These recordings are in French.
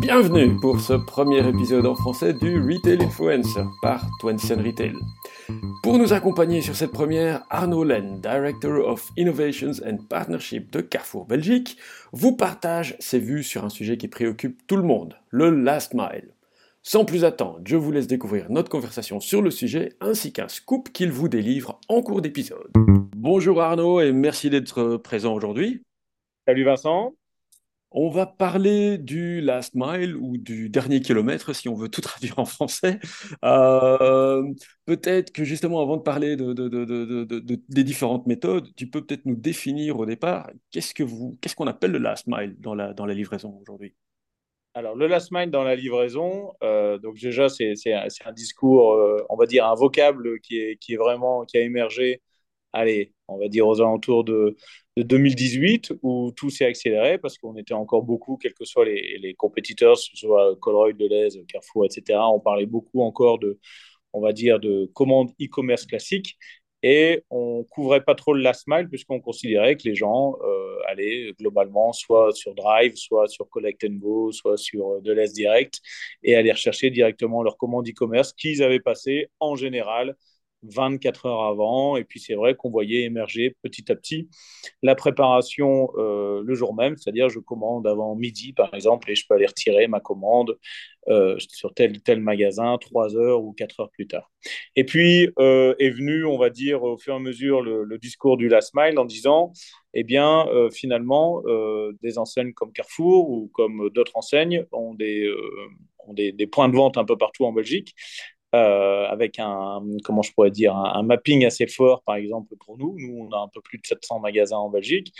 Bienvenue pour ce premier épisode en français du Retail Influencer par Twensian Retail. Pour nous accompagner sur cette première, Arnaud Len, Director of Innovations and Partnership de Carrefour Belgique, vous partage ses vues sur un sujet qui préoccupe tout le monde, le last mile. Sans plus attendre, je vous laisse découvrir notre conversation sur le sujet ainsi qu'un scoop qu'il vous délivre en cours d'épisode. Bonjour Arnaud et merci d'être présent aujourd'hui. Salut Vincent. On va parler du last mile ou du dernier kilomètre, si on veut tout traduire en français. Euh, peut-être que justement, avant de parler des différentes méthodes, tu peux peut-être nous définir au départ qu'est-ce que vous, qu'est-ce qu'on appelle le last mile dans la, dans la livraison aujourd'hui? Alors, le last mile dans la livraison, euh, donc déjà, c'est, un, discours, euh, on va dire, un vocable qui est, qui est vraiment, qui a émergé, allez, on va dire aux alentours de, de 2018 où tout s'est accéléré parce qu'on était encore beaucoup, quels que soient les, les compétiteurs, ce soit Colruyt, Deleuze, Carrefour, etc. On parlait beaucoup encore de, on va dire, de commandes e-commerce classiques et on couvrait pas trop le last mile puisqu'on considérait que les gens euh, allaient globalement soit sur Drive, soit sur Collect and Go, soit sur Deleuze Direct et allaient rechercher directement leurs commandes e-commerce qu'ils avaient passées en général 24 heures avant. Et puis c'est vrai qu'on voyait émerger petit à petit la préparation euh, le jour même, c'est-à-dire je commande avant midi par exemple et je peux aller retirer ma commande euh, sur tel tel magasin trois heures ou quatre heures plus tard. Et puis euh, est venu, on va dire, au fur et à mesure le, discours du last mile en disant, eh bien finalement, des enseignes comme Carrefour ou comme d'autres enseignes ont des des, points de vente un peu partout en Belgique euh, avec un, comment je pourrais dire, un, mapping assez fort, par exemple, pour nous. Nous, on a un peu plus de 700 magasins en Belgique.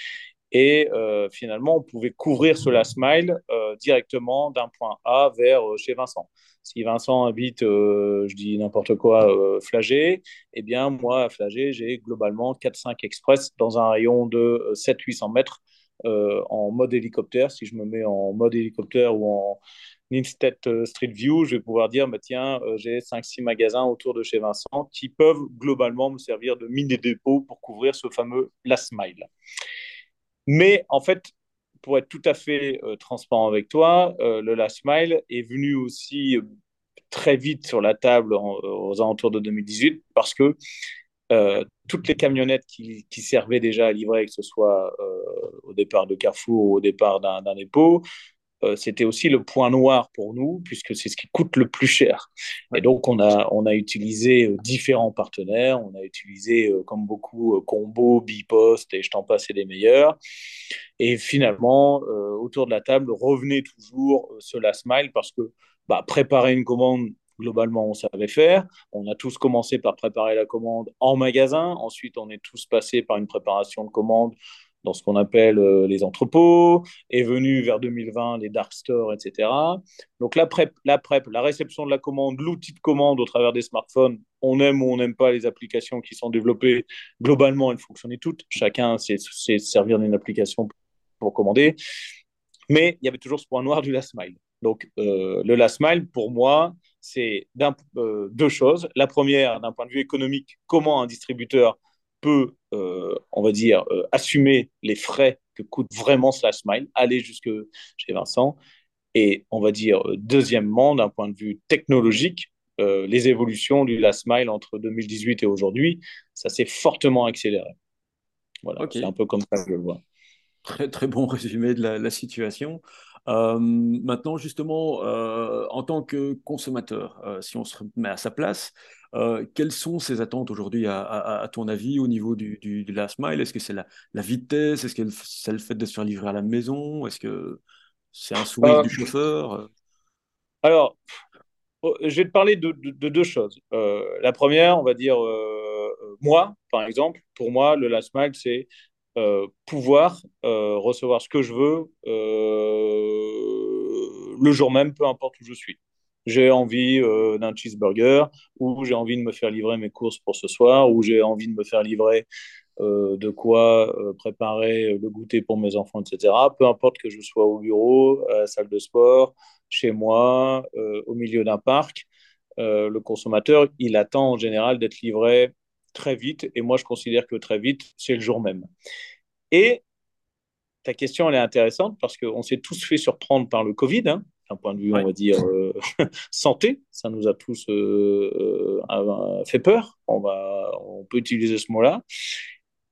Et euh, finalement, on pouvait couvrir ce last mile euh, directement d'un point A vers chez Vincent. Si Vincent habite, je dis n'importe quoi, Flagey, eh bien, moi, à Flagey, j'ai globalement 4-5 express dans un rayon de 700-800 mètres en mode hélicoptère. Si je me mets en mode hélicoptère ou en Instead euh, Street View, je vais pouvoir dire, bah, tiens, euh, j'ai 5-6 magasins autour de chez Vincent qui peuvent globalement me servir de mine et dépôt pour couvrir ce fameux last mile. Mais en fait, pour être tout à fait euh, transparent avec toi, le last mile est venu aussi très vite sur la table aux alentours de 2018 parce que toutes les camionnettes qui, servaient déjà à livrer, que ce soit au départ de Carrefour ou au départ d'un dépôt, euh, c'était aussi le point noir pour nous, puisque c'est ce qui coûte le plus cher. Et donc, on a, on a utilisé euh, différents partenaires, on a utilisé, euh, comme beaucoup, Combo, Bipost, et je t'en passe, et des meilleurs. Et finalement, autour de la table, revenait toujours ce last mile, parce que bah, préparer une commande, globalement, on savait faire. On a tous commencé par préparer la commande en magasin. Ensuite, on est tous passés par une préparation de commande dans ce qu'on appelle euh, les entrepôts, est venu vers 2020 les dark stores, etc. Donc la prep, la prep, la réception de la commande, l'outil de commande au travers des smartphones, on aime ou on n'aime pas les applications qui sont développées, globalement elles fonctionnaient toutes, chacun sait, servir d'une application pour commander, mais il y avait toujours ce point noir du last mile. Donc euh, le last mile, pour moi, c'est euh, deux choses. La première, d'un point de vue économique, comment un distributeur peut, euh, on va dire, euh, assumer les frais que coûte vraiment Slash Smile, aller jusque chez Vincent. Et on va dire, deuxièmement, d'un point de vue technologique, les évolutions du Last Mile entre 2018 et aujourd'hui, ça s'est fortement accéléré. Voilà, c'est un peu comme ça que je le vois. Très, très bon résumé de la, situation. Maintenant, justement, en tant que consommateur, si on se met à sa place, euh, quelles sont ces attentes aujourd'hui, à, ton avis, au niveau du, last mile Est-ce que c'est la, vitesse? Est-ce que c'est le fait de se faire livrer à la maison? Est-ce que c'est un sourire du chauffeur? Alors, oh, je vais te parler de, deux choses. Euh, la première, on va dire, euh, moi, par exemple, pour moi, le last mile, c'est pouvoir recevoir ce que je veux le jour même, peu importe où je suis j'ai envie euh, d'un cheeseburger, ou j'ai envie de me faire livrer mes courses pour ce soir, ou j'ai envie de me faire livrer euh, de quoi euh, préparer le goûter pour mes enfants, etc. Peu importe que je sois au bureau, à la salle de sport, chez moi, au milieu d'un parc, le consommateur, il attend en général d'être livré très vite, et moi je considère que très vite, c'est le jour même. Et ta question, elle est intéressante parce qu'on s'est tous fait surprendre par le Covid, hein, d'un point de vue, on va dire, euh, santé. Ça nous a tous euh, euh, fait peur. On, va, on peut utiliser ce mot-là.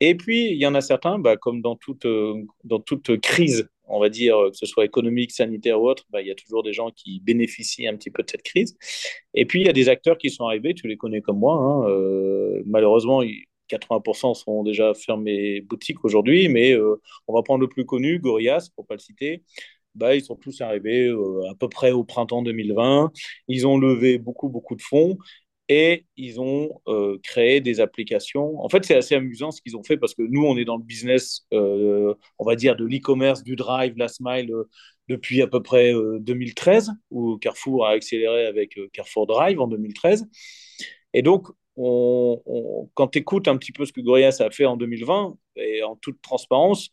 Et puis, il y en a certains, bah, comme dans toute, dans toute crise, on va dire, que ce soit économique, sanitaire ou autre, bah, il y a toujours des gens qui bénéficient un petit peu de cette crise. Et puis, il y a des acteurs qui sont arrivés, tu les connais comme moi. Hein, malheureusement, 80% sont déjà fermés boutiques aujourd'hui, mais euh, on va prendre le plus connu, Gorillaz, pour pas le citer. Bah, ils sont tous arrivés euh, à peu près au printemps 2020. Ils ont levé beaucoup, beaucoup de fonds et ils ont euh, créé des applications. En fait, c'est assez amusant ce qu'ils ont fait parce que nous, on est dans le business, on va dire, de l'e-commerce, du drive, la smile, depuis à peu près 2013, où Carrefour a accéléré avec Carrefour Drive en 2013. Et donc, quand tu écoutes un petit peu ce que Gorillaz a fait en 2020, et en toute transparence,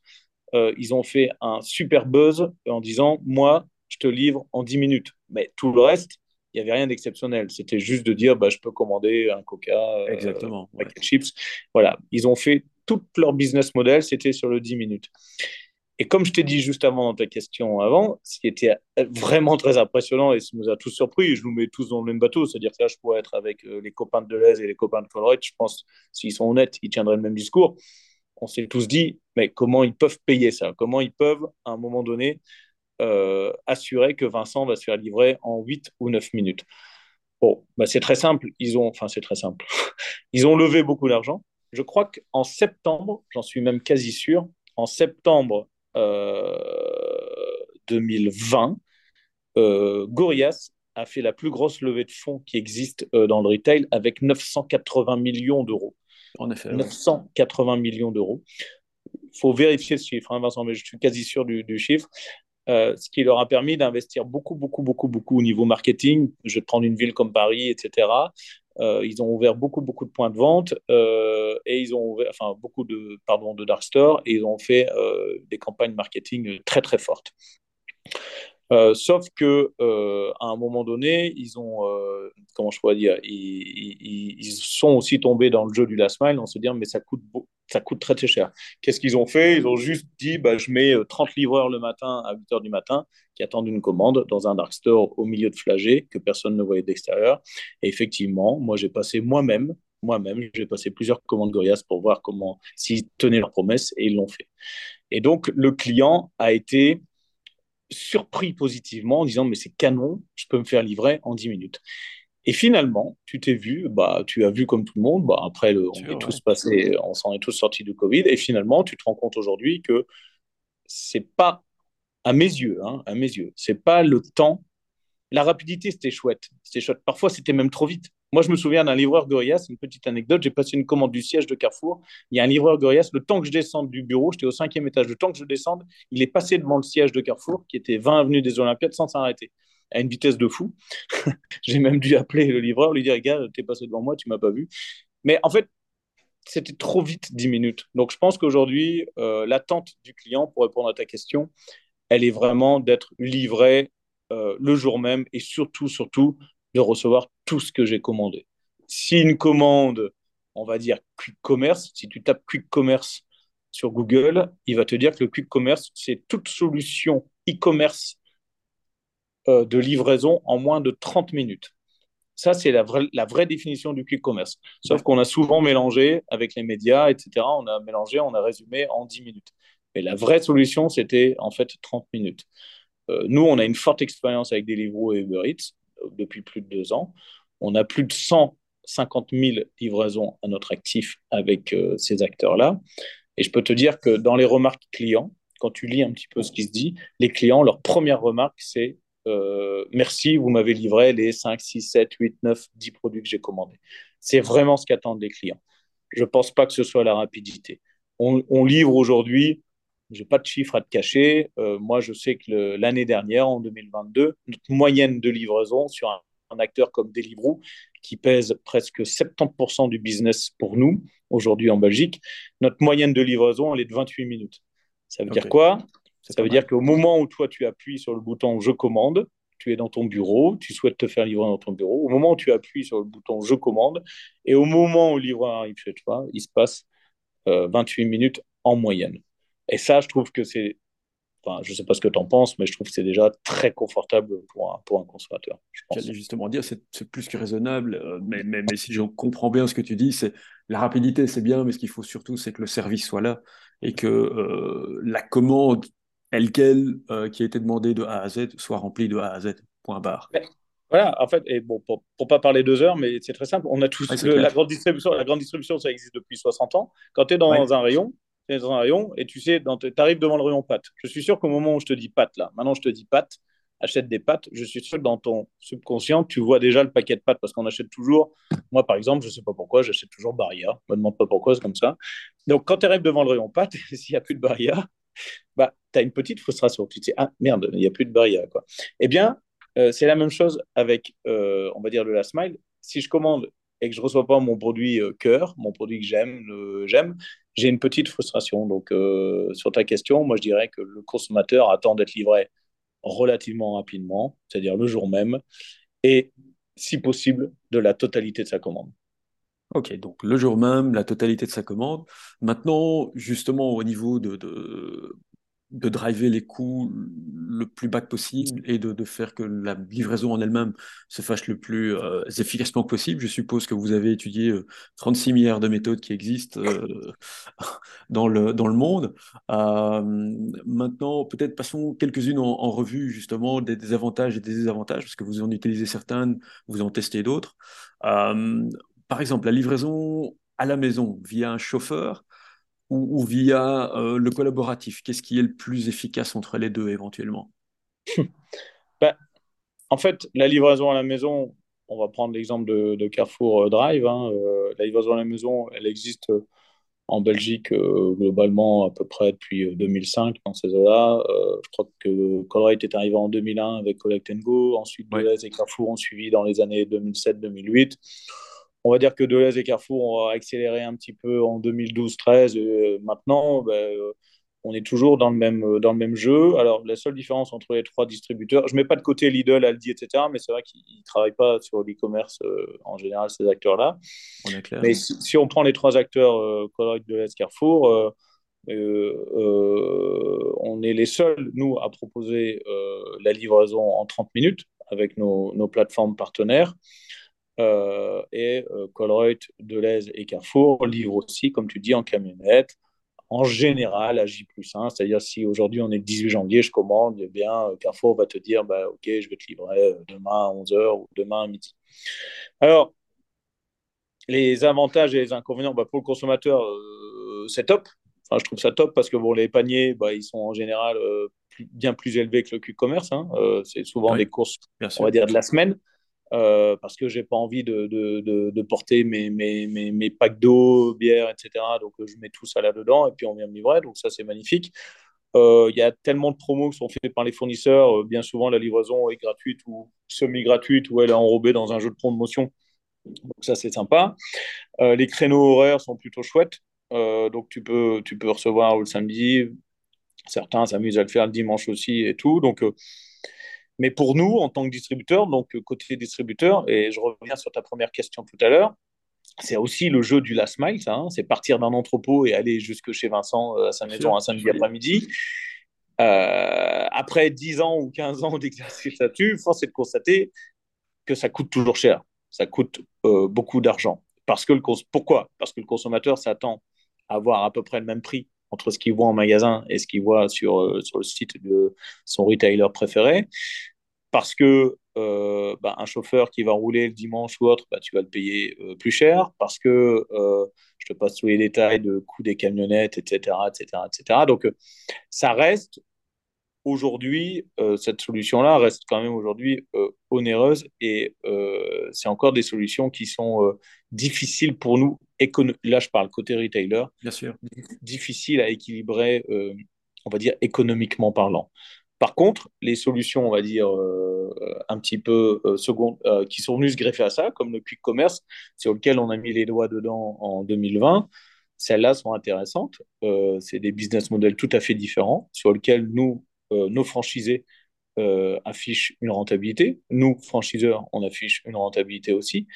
euh, ils ont fait un super buzz en disant Moi, je te livre en 10 minutes. Mais tout le reste, il n'y avait rien d'exceptionnel. C'était juste de dire bah, Je peux commander un coca, euh, Exactement, avec des chips. Voilà. Ils ont fait tout leur business model, c'était sur le 10 minutes. Et comme je t'ai dit juste avant dans ta question avant, ce qui était vraiment très impressionnant et ce qui nous a tous surpris, je nous mets tous dans le même bateau, c'est-à-dire que là, je pourrais être avec euh, les copains de Deleuze et les copains de Colruyt, je pense, s'ils sont honnêtes, ils tiendraient le même discours. On s'est tous dit, mais comment ils peuvent payer ça? Comment ils peuvent, à un moment donné, euh, assurer que Vincent va se faire livrer en 8 ou 9 minutes Bon, bah c'est très simple. Ils ont, enfin, c'est très simple. Ils ont levé beaucoup d'argent. Je crois qu'en septembre, j'en suis même quasi sûr, en septembre 2020, euh, euh, Gorillaz a fait la plus grosse levée de fonds qui existe euh, dans le retail avec 980 millions d'euros. En effet. 980 millions d'euros. Il faut vérifier ce chiffre, hein, Vincent, mais je suis quasi sûr du, chiffre. Ce qui leur a permis d'investir beaucoup, beaucoup, beaucoup, beaucoup au niveau marketing. Je vais prendre une ville comme Paris, etc. Euh, ils ont ouvert beaucoup, beaucoup de points de vente euh, et ils ont ouvert, enfin, beaucoup de, pardon, de dark stores et ils ont fait euh, des campagnes marketing très, très fortes. Euh, sauf que euh, à un moment donné, ils ont, euh, comment je pourrais dire, ils, sont aussi tombés dans le jeu du last mile en se disant mais ça coûte, ça coûte très très cher. Qu'est-ce qu'ils ont fait? Ils ont juste dit bah, je mets 30 livreurs le matin à 8 heures du matin qui attendent une commande dans un dark store au milieu de flagey que personne ne voyait d'extérieur. Et effectivement, moi j'ai passé moi-même moi-même, j'ai passé plusieurs commandes Gorias pour voir comment s'ils tenaient leurs promesses et ils l'ont fait. Et donc le client a été surpris positivement en disant mais c'est canon, je peux me faire livrer en 10 minutes. Et finalement, tu t'es vu, bah, tu as vu comme tout le monde, bah, après le, on est tous passés, on s'en est tous sortis du Covid, et finalement, tu te rends compte aujourd'hui que c'est pas, à mes yeux, hein, à mes yeux, c'est pas le temps. La rapidité, c'était chouette, c'était chouette. Parfois, c'était même trop vite. Moi, je me souviens d'un livreur Gorillaz, une petite anecdote. J'ai passé une commande du siège de Carrefour. Il y a un livreur Gorillaz. Le temps que je descende du bureau, j'étais au cinquième étage. Le temps que je descende, il est passé devant le siège de Carrefour, qui était 20 avenue des Olympiades, sans s'arrêter, à une vitesse de fou. J'ai même dû appeler le livreur, lui dire Gars, t'es passé devant moi, tu m'as pas vu. Mais en fait, c'était trop vite 10 minutes. Donc, je pense qu'aujourd'hui, euh, l'attente du client, pour répondre à ta question, elle est vraiment d'être livré euh, le jour même et surtout, surtout, de recevoir tout ce que j'ai commandé. Si une commande, on va dire Quick Commerce, si tu tapes Quick Commerce sur Google, il va te dire que le Quick Commerce, c'est toute solution e-commerce euh, de livraison en moins de 30 minutes. Ça, c'est la vraie, définition du quick commerce. Sauf qu'on a souvent mélangé avec les médias, etc. On a mélangé, on a résumé en 10 minutes. Mais la vraie solution, c'était en fait 30 minutes. Euh, nous, on a une forte expérience avec Deliveroo et Uber Eats depuis plus de deux ans. On a plus de 150 000 livraisons à notre actif avec euh, ces acteurs-là. Et je peux te dire que dans les remarques clients, quand tu lis un petit peu ce qui se dit, les clients, leur première remarque, c'est euh, merci, vous m'avez livré les 5, 6, 7, 8, 9, 10 produits que j'ai commandés. C'est vraiment ce qu'attendent les clients. Je ne pense pas que ce soit la rapidité. On, on livre aujourd'hui je n'ai pas de chiffres à te cacher. Euh, moi, je sais que l'année dernière, en 2022, notre moyenne de livraison sur un, acteur comme Deliveroo, qui pèse presque 70% du business pour nous aujourd'hui en Belgique, notre moyenne de livraison, elle est de 28 minutes. Ça veut dire quoi? Ça veut dire qu'au moment où toi, tu appuies sur le bouton Je commande, tu es dans ton bureau, tu souhaites te faire livrer dans ton bureau. Au moment où tu appuies sur le bouton Je commande, et au moment où le livreur arrive chez toi, il se passe 28 euh, minutes en moyenne. Et ça, je trouve que c'est Enfin, je ne sais pas ce que tu en penses, mais je trouve que c'est déjà très confortable pour un, pour un consommateur. J'allais justement dire, c'est plus que raisonnable, euh, mais, mais, mais, si je comprends bien ce que tu dis, c'est la rapidité, c'est bien, mais ce qu'il faut surtout, c'est que le service soit là et que euh, la commande, elle quelle, euh, qui a été demandée de A à Z, soit remplie de A à Z. Point barre. Voilà, en fait, et bon, pour, ne pas parler deux heures, mais c'est très simple, on a tous la grande distribution. La grande distribution, ça existe depuis 60 ans. Quand tu es dans un rayon, dans un rayon et tu sais, tu arrives devant le rayon pâtes. Je suis sûr qu'au moment où je te dis pâtes, là, maintenant je te dis pâtes, achète des pâtes, je suis sûr que dans ton subconscient, tu vois déjà le paquet de pâtes parce qu'on achète toujours. Moi, par exemple, je ne sais pas pourquoi, j'achète toujours Barilla. Je me demande pas pourquoi, c'est comme ça. Donc, quand tu arrives devant le rayon pâtes, s'il n'y a plus de Barilla, bah, tu as une petite frustration. Tu te dis, ah merde, il n'y a plus de Barilla. Quoi. Eh bien, euh, c'est la même chose avec, euh, on va dire, le last mile. Si je commande et que je ne reçois pas mon produit euh, cœur, mon produit que j'aime, j'aime, j'ai une petite frustration. Donc, euh, sur ta question, moi, je dirais que le consommateur attend d'être livré relativement rapidement, c'est-à-dire le jour même, et si possible, de la totalité de sa commande. Ok, donc le jour même, la totalité de sa commande. Maintenant, justement, au niveau de, de de driver les coûts le plus bas possible et de, de, faire que la livraison en elle-même se fasse le plus euh, efficacement possible. Je suppose que vous avez étudié 36 euh, milliards de méthodes qui existent euh, dans, le, dans le monde. maintenant, peut-être passons quelques-unes en, revue, justement, des, avantages et des désavantages, parce que vous en utilisez certaines, vous en testez d'autres. par exemple, la livraison à la maison via un chauffeur, ou, via euh, le collaboratif? Qu'est-ce qui est le plus efficace entre les deux éventuellement? Ben, En fait, la livraison à la maison, on va prendre l'exemple de, Carrefour euh, Drive. Hein, euh, la livraison à la maison, elle existe en Belgique globalement à peu près depuis 2005 dans ces eaux-là. je crois que Colruyt est arrivé en 2001 avec Collect Go. Ensuite, Deleuze et Carrefour ont suivi dans les années 2007-2008 on va dire que Deleuze et Carrefour ont accéléré un petit peu en 2012-13. Euh, maintenant, ben, euh, on est toujours dans le, même, euh, dans le même jeu. Alors, la seule différence entre les trois distributeurs, je ne mets pas de côté Lidl, Aldi, etc., mais c'est vrai qu'ils ne travaillent pas sur l'e-commerce en général, ces acteurs-là. Mais si, on prend les trois acteurs, euh, Deleuze, Carrefour, on est les seuls, nous, à proposer la livraison en 30 minutes avec nos, nos plateformes partenaires. Euh, et euh, Colruyt, Deleuze et Carrefour livrent aussi, comme tu dis, en camionnette, en général à J 1. C'est-à-dire, si aujourd'hui on est le 18 janvier, je commande, eh bien, Carrefour va te dire bah, Ok, je vais te livrer euh, demain à 11h ou demain à midi. Alors, les avantages et les inconvénients bah, pour le consommateur, c'est top. Enfin, je trouve ça top parce que bon, les paniers, bah, ils sont en général bien plus élevés que le Q-commerce. Hein. c'est souvent des courses, on va dire, de la semaine. Euh, parce que j'ai pas envie de, porter mes, packs d'eau, bière, etc. Donc je mets tout ça là-dedans et puis on vient me livrer. Donc ça, c'est magnifique. Euh, il y a tellement de promos qui sont faites par les fournisseurs. Euh, bien souvent, la livraison est gratuite ou semi-gratuite ou elle est enrobée dans un jeu de promotion. Donc ça, c'est sympa. les créneaux horaires sont plutôt chouettes. donc tu peux, tu peux recevoir le samedi. Certains s'amusent à le faire le dimanche aussi et tout. Donc mais pour nous, en tant que distributeur, donc euh, côté distributeur, et je reviens sur ta première question tout à l'heure, c'est aussi le jeu du last mile, hein. c'est partir d'un entrepôt et aller jusque chez Vincent euh, à sa maison un samedi après-midi. Euh, après 10 ans ou 15 ans d'exercice là-dessus, force est de constater que ça coûte toujours cher. Ça coûte beaucoup d'argent. Parce que le Pourquoi? Parce que le consommateur s'attend à avoir à peu près le même prix entre ce qu'il voit en magasin et ce qu'il voit sur, euh, sur le site de son retailer préféré. Parce que euh, bah, un chauffeur qui va rouler le dimanche ou autre, bah, tu vas le payer euh, plus cher. Parce que je te passe tous les détails de coût des camionnettes, etc. etc., etc. Donc, ça reste aujourd'hui, cette solution-là reste quand même aujourd'hui onéreuse et c'est encore des solutions qui sont difficiles pour nous là je parle côté retailer, bien sûr, difficile à équilibrer, euh, on va dire économiquement parlant. Par contre, les solutions, on va dire, euh, un petit peu euh, secondes, qui sont venues se greffer à ça, comme le quick commerce, sur lequel on a mis les doigts dedans en 2020, celles-là sont intéressantes. c'est des business models tout à fait différents, sur lesquels nous, nos franchisés, affichent une rentabilité. Nous, franchiseurs, on affiche une rentabilité aussi.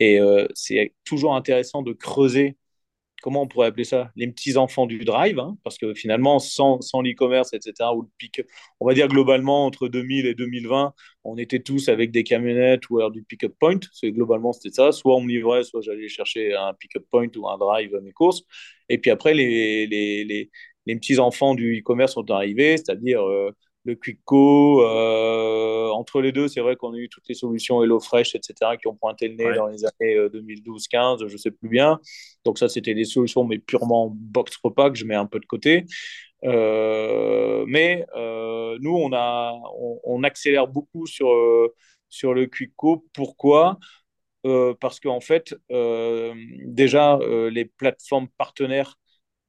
Et euh, c'est toujours intéressant de creuser comment on pourrait appeler ça Les petits-enfants du drive, hein, parce que finalement, sans, sans l'e-commerce, etc., ou le pick, on va dire globalement, entre 2000 et 2020, on était tous avec des camionnettes ou alors du pick-up point. C'est, globalement, c'était ça. Soit on me livrait, soit j'allais chercher un pick-up point ou un drive à mes courses. Et puis après, les, les, les, les petits-enfants du e-commerce sont arrivés, c'est-à-dire... Euh, le Quickco. Euh, entre les deux, c'est vrai qu'on a eu toutes les solutions HelloFresh, etc., qui ont pointé le nez dans les années 2012-15, euh, je ne sais plus bien. Donc ça, c'était des solutions, mais purement box repas que je mets un peu de côté. Euh, mais nous, on, a, on, accélère beaucoup sur, sur le Quickco. Pourquoi? Parce qu'en fait, déjà, les plateformes partenaires,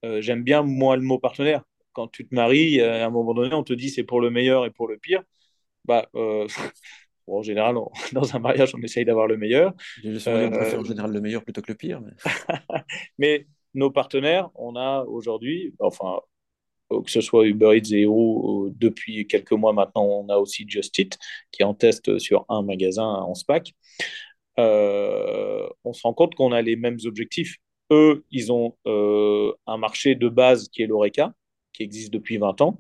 j'aime bien moi le mot partenaire quand tu te maries, à un moment donné, on te dit c'est pour le meilleur et pour le pire. Bah, euh, en général, dans un mariage, on essaye d'avoir le meilleur. Euh, on préfère en général le meilleur plutôt que le pire. Mais, nos partenaires, on a aujourd'hui, enfin, que ce soit Uber Eats et Hero, depuis quelques mois maintenant, on a aussi Just Eat qui en teste sur un magasin en SPAC. Euh, on se rend compte qu'on a les mêmes objectifs. Eux, ils ont un marché de base qui est l'ORECA, qui existe depuis 20 ans.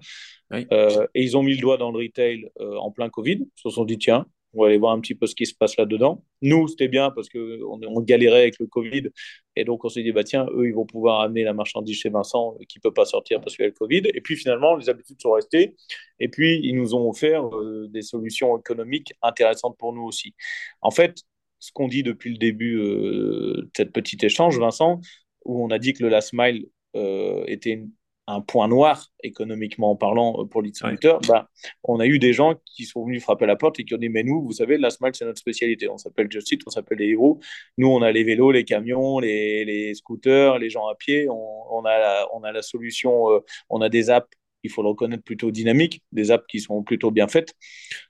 Euh, et ils ont mis le doigt dans le retail euh, en plein Covid. Ils se sont dit, tiens, on va aller voir un petit peu ce qui se passe là-dedans. Nous, c'était bien parce qu'on on galérait avec le Covid. Et donc, on s'est dit, bah, tiens, eux, ils vont pouvoir amener la marchandise chez Vincent euh, qui ne peut pas sortir parce qu'il y a le Covid. Et puis, finalement, les habitudes sont restées. Et puis, ils nous ont offert des solutions économiques intéressantes pour nous aussi. En fait, ce qu'on dit depuis le début de cette petite échange, Vincent, où on a dit que le last mile était une un point noir économiquement parlant euh, pour les distributeurs, bah, on a eu des gens qui sont venus frapper la porte et qui ont dit mais nous, vous savez, la Smile c'est notre spécialité. On s'appelle Just on s'appelle les héros. Nous, on a les vélos, les camions, les, les scooters, les gens à pied. On, on, a, la, on a la solution, euh, on a des apps il faut le reconnaître, plutôt dynamiques, des apps qui sont plutôt bien faites,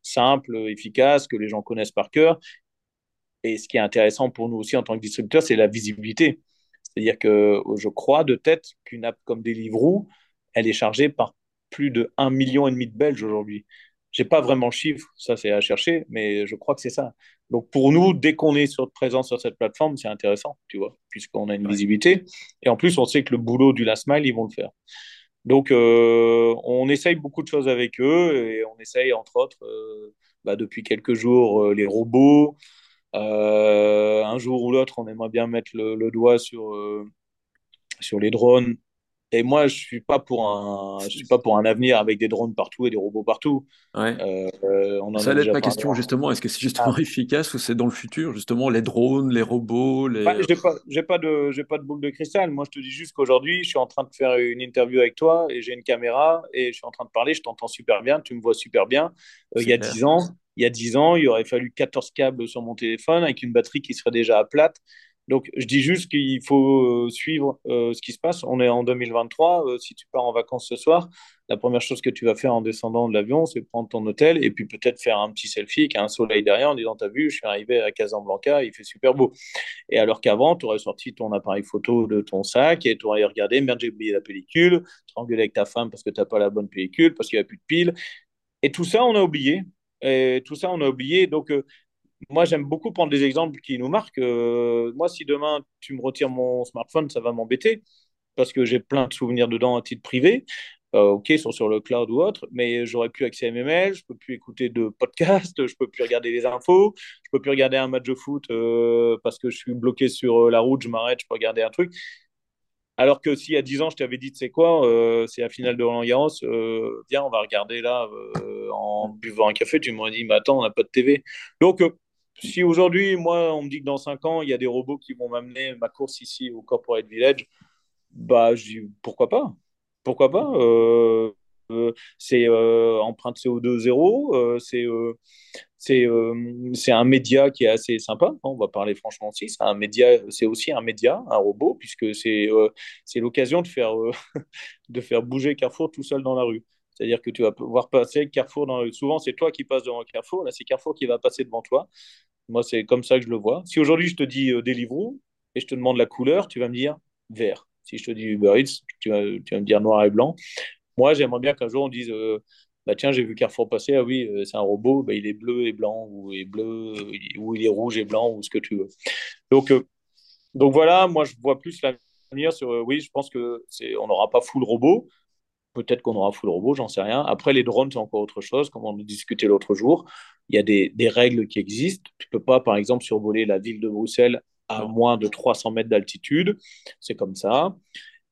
simples, efficaces, que les gens connaissent par cœur. Et ce qui est intéressant pour nous aussi en tant que distributeur, c'est la visibilité. C'est-à-dire que je crois de tête qu'une app comme Deliveroo, elle est chargée par plus de 1,5 million et demi de Belges aujourd'hui. Je n'ai pas vraiment le chiffre, ça c'est à chercher, mais je crois que c'est ça. Donc pour nous, dès qu'on est sur, présent sur cette plateforme, c'est intéressant, tu vois, puisqu'on a une visibilité. Et en plus, on sait que le boulot du last mile, ils vont le faire. Donc euh, on essaye beaucoup de choses avec eux et on essaye, entre autres, euh, bah, depuis quelques jours, euh, les robots, euh, un jour ou l'autre, on aimerait bien mettre le, doigt sur, euh, sur les drones. Et moi, je suis pas pour un, je suis pas pour un avenir avec des drones partout et des robots partout. Ouais. Euh, on Ça allait être ma question justement. Est-ce que c'est justement ah. efficace ou c'est dans le futur justement les drones, les robots les... Bah, j'ai pas, j'ai pas de, j'ai pas de boule de cristal. Moi, je te dis juste qu'aujourd'hui, je suis en train de faire une interview avec toi et j'ai une caméra et je suis en train de parler. Je t'entends super bien, tu me vois super bien. il y a dix ans, il y a 10 ans, il aurait fallu 14 câbles sur mon téléphone avec une batterie qui serait déjà à plate. Donc, je dis juste qu'il faut euh, suivre euh, ce qui se passe. On est en 2023. Euh, si tu pars en vacances ce soir, la première chose que tu vas faire en descendant de l'avion, c'est prendre ton hôtel et puis peut-être faire un petit selfie avec un soleil derrière en disant T'as vu, je suis arrivé à Casablanca, il fait super beau. Et alors qu'avant, tu aurais sorti ton appareil photo de ton sac et tu aurais regardé Merde, j'ai oublié la pellicule, tu avec ta femme parce que tu n'as pas la bonne pellicule, parce qu'il n'y a plus de piles. Et tout ça, on a oublié. Et tout ça, on a oublié. Donc, euh, moi, j'aime beaucoup prendre des exemples qui nous marquent. Euh, moi, si demain, tu me retires mon smartphone, ça va m'embêter parce que j'ai plein de souvenirs dedans à titre privé. Euh, ok, ils sont sur le cloud ou autre, mais j'aurais pu accéder à mes mails, je peux plus écouter de podcasts, je peux plus regarder les infos, je peux plus regarder un match de foot parce que je suis bloqué sur la route, je m'arrête, je peux regarder un truc. Alors que y a 10 ans, je t'avais dit, tu sais quoi, c'est la finale de Roland Garros, viens, on va regarder là en buvant un café, tu m'aurais dit, mais attends, on n'a pas de TV. Donc, si aujourd'hui, moi, on me dit que dans 5 ans, il y a des robots qui vont m'amener ma course ici au Corporate Village, bah, je dis, pourquoi pas? Pourquoi pas? C'est empreinte CO2 zéro, c'est euh, un média qui est assez sympa. Hein, on va parler franchement aussi. C'est un média, c'est aussi un média, un robot, puisque c'est euh, l'occasion de euh, de faire bouger Carrefour tout seul dans la rue. C'est-à-dire que tu vas pouvoir passer Carrefour. Souvent, c'est toi qui passes devant Carrefour. Là, c'est Carrefour qui va passer devant toi. Moi, c'est comme ça que je le vois. Si aujourd'hui, je te dis des Deliveroo et je te demande la couleur, tu vas me dire vert. Si je te dis Uber Eats, tu vas, me dire noir et blanc. Moi, j'aimerais bien qu'un jour, on dise bah, tiens, j'ai vu Carrefour passer, ah oui, euh, c'est un robot, bah, il est bleu et blanc, ou il est bleu, ou il est rouge et blanc, ou ce que tu veux. Donc, euh, donc voilà, moi je vois plus l'avenir, oui, je pense que c'est, on n'aura pas full robot. Peut-être qu'on aura full robot, j'en sais rien. Après, les drones, c'est encore autre chose, comme on a discuté l'autre jour. Il y a des, des, règles qui existent. Tu peux pas, par exemple, survoler la ville de Bruxelles à moins de 300 mètres d'altitude. C'est comme ça.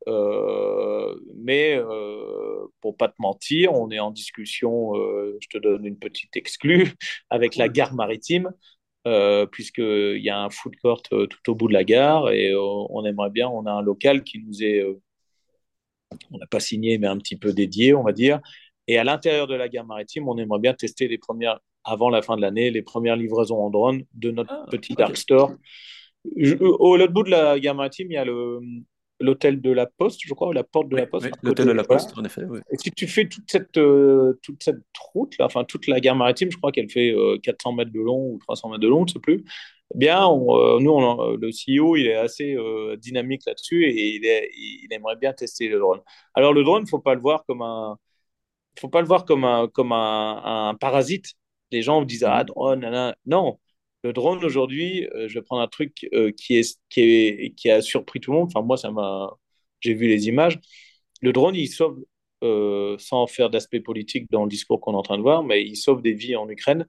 Euh, mais euh, pour pas te mentir, on est en discussion, euh, je te donne une petite exclue, avec la gare maritime, euh, puisqu'il y a un food court tout au bout de la gare et on aimerait bien, on a un local qui nous est, on n'a pas signé, mais un petit peu dédié, on va dire. Et à l'intérieur de la gare maritime, on aimerait bien tester les premières, avant la fin de l'année, les premières livraisons en drone de notre ah, petit dark store. au l'autre bout de la gare maritime, il y a le, l'hôtel de la Poste, je crois, ou la porte de la Poste. l'hôtel de la Poste, en effet. Et si tu fais toute cette, euh, toute cette route, là, enfin toute la gare maritime, je crois qu'elle fait 400 euh, mètres de long ou 300 mètres de long, je ne sais plus. Eh bien, euh, nous, le CEO, il est assez dynamique là-dessus et il, est, il, aimerait bien tester le drone. Alors, le drone, il ne faut pas le voir comme un, faut pas le voir comme un, comme un, un parasite. Les gens disent ah mmh. drone, non, le drone aujourd'hui, euh, je vais prendre un truc euh, qui, est, qui, est, qui a surpris tout le monde. Enfin, moi, ça m'a. J'ai vu les images. Le drone, il sauve, euh, sans faire d'aspect politique dans le discours qu'on est en train de voir, mais il sauve des vies en Ukraine.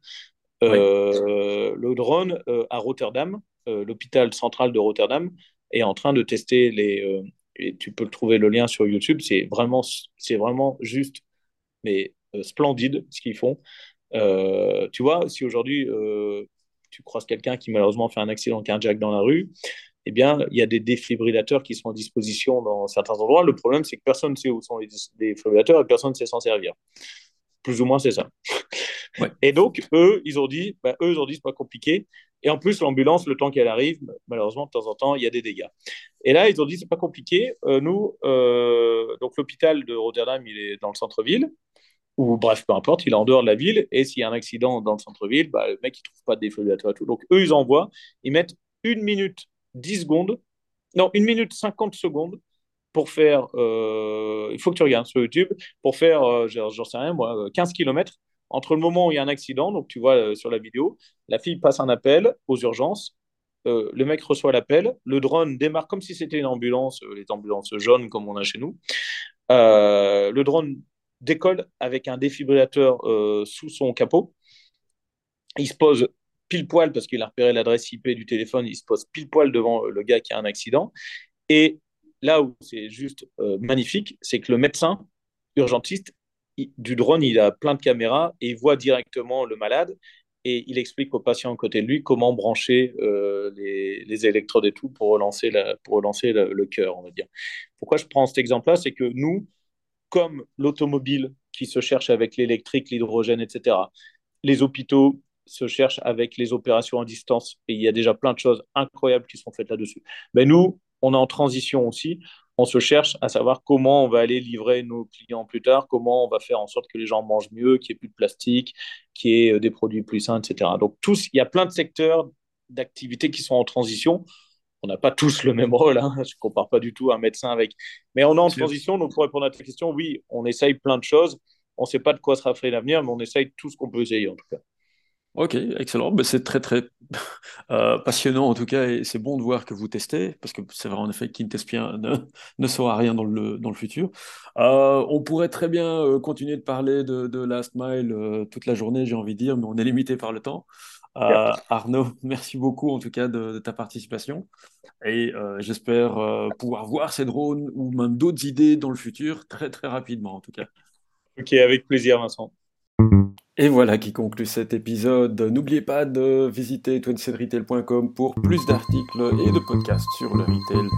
Le drone à Rotterdam, l'hôpital central de Rotterdam, est en train de tester les. tu peux trouver le lien sur YouTube. C'est vraiment, c'est vraiment juste, mais splendide ce qu'ils font. tu vois, si aujourd'hui tu croises quelqu'un qui malheureusement fait un accident cardiaque dans la rue, eh bien, il y a des défibrillateurs qui sont à disposition dans certains endroits. Le problème, c'est que personne ne sait où sont les défibrillateurs et personne ne sait s'en servir. Plus ou moins, c'est ça. Et donc, eux, ils ont dit, bah, eux, ils ont dit, c'est pas compliqué. Et en plus, l'ambulance, le temps qu'elle arrive, malheureusement, de temps en temps, il y a des dégâts. Et là, ils ont dit, c'est pas compliqué. Euh, nous, euh, donc l'hôpital de Rotterdam, il est dans le centre-ville ou bref, peu importe, il est en dehors de la ville, et s'il y a un accident dans le centre-ville, bah, le mec, il trouve pas de défibrillateur et tout. Donc, eux, ils envoient, ils mettent une minute 10 secondes, non, une minute 50 secondes pour faire, euh, il faut que tu regardes sur YouTube, pour faire, j'en sais rien, moi, 15 km entre le moment où il y a un accident, donc tu vois euh, sur la vidéo, la fille passe un appel aux urgences, le mec reçoit l'appel, le drone démarre comme si c'était une ambulance, les ambulances jaunes comme on a chez nous. le drone décolle avec un défibrillateur euh, sous son capot. Il se pose pile poil parce qu'il a repéré l'adresse IP du téléphone, il se pose pile poil devant le gars qui a un accident. Et là où c'est juste euh, magnifique, c'est que le médecin urgentiste du drone, il a plein de caméras et il voit directement le malade et il explique au patient à côté de lui comment brancher euh, les, électrodes et tout pour relancer, le, cœur, on va dire. Pourquoi je prends cet exemple-là? C'est que nous, comme l'automobile qui se cherche avec l'électrique, l'hydrogène, etc. Les hôpitaux se cherchent avec les opérations à distance et il y a déjà plein de choses incroyables qui sont faites là-dessus. Mais nous, on est en transition aussi. On se cherche à savoir comment on va aller livrer nos clients plus tard, comment on va faire en sorte que les gens mangent mieux, qu'il n'y ait plus de plastique, qu'il y ait euh, des produits plus sains, etc. Donc, tous, il y a plein de secteurs d'activités qui sont en transition on n'a pas tous le même rôle. Hein. Je ne compare pas du tout un médecin avec. Mais on est en transition. Donc, pour répondre à ta question, oui, on essaye plein de choses. On ne sait pas de quoi sera fait l'avenir, mais on essaye tout ce qu'on peut essayer en tout cas. Ok, excellent. Ben, c'est très très euh, passionnant en tout cas, et c'est bon de voir que vous testez, parce que c'est vrai en effet qui ne teste bien ne, ne saura rien dans le, dans le futur. Euh, on pourrait très bien euh, continuer de parler de, de Last Mile toute la journée, j'ai envie de dire, mais on est limité par le temps. Arnaud, merci beaucoup en tout cas de, ta participation et j'espère pouvoir voir ces drones ou même d'autres idées dans le futur très très rapidement en tout cas. Ok, avec plaisir Vincent. Et voilà qui conclut cet épisode. N'oubliez pas de visiter twincenretail.com pour plus d'articles et de podcasts sur le retail.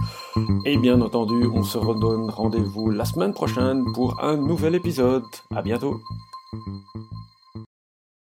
Et bien entendu, on se redonne rendez-vous la semaine prochaine pour un nouvel épisode. À bientôt.